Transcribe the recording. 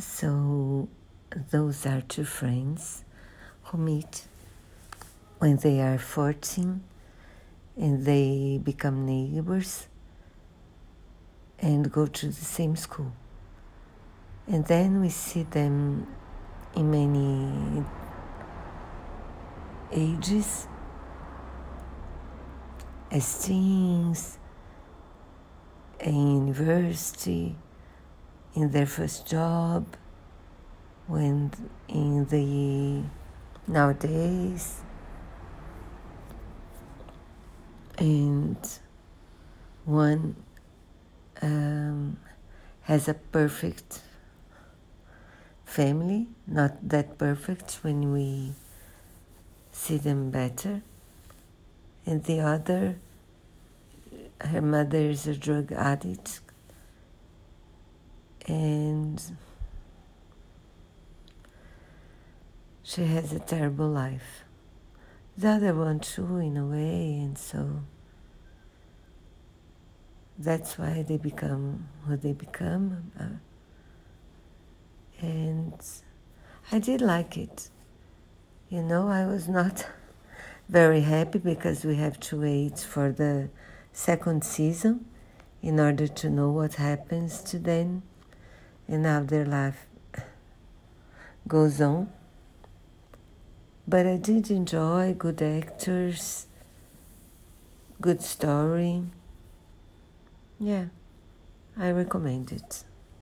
So, those are two friends who meet when they are 14 and they become neighbors and go to the same school. And then we see them in many ages as teens, in university, in their first job, when in the nowadays, and one um, has a perfect family, not that perfect when we see them better, and the other, her mother is a drug addict, and she has a terrible life. The other one, too, in a way, and so that's why they become who they become. Uh, and I did like it. You know, I was not very happy because we have to wait for the second season in order to know what happens to them and how their life goes on. But I did enjoy good actors, good story. Yeah, I recommend it.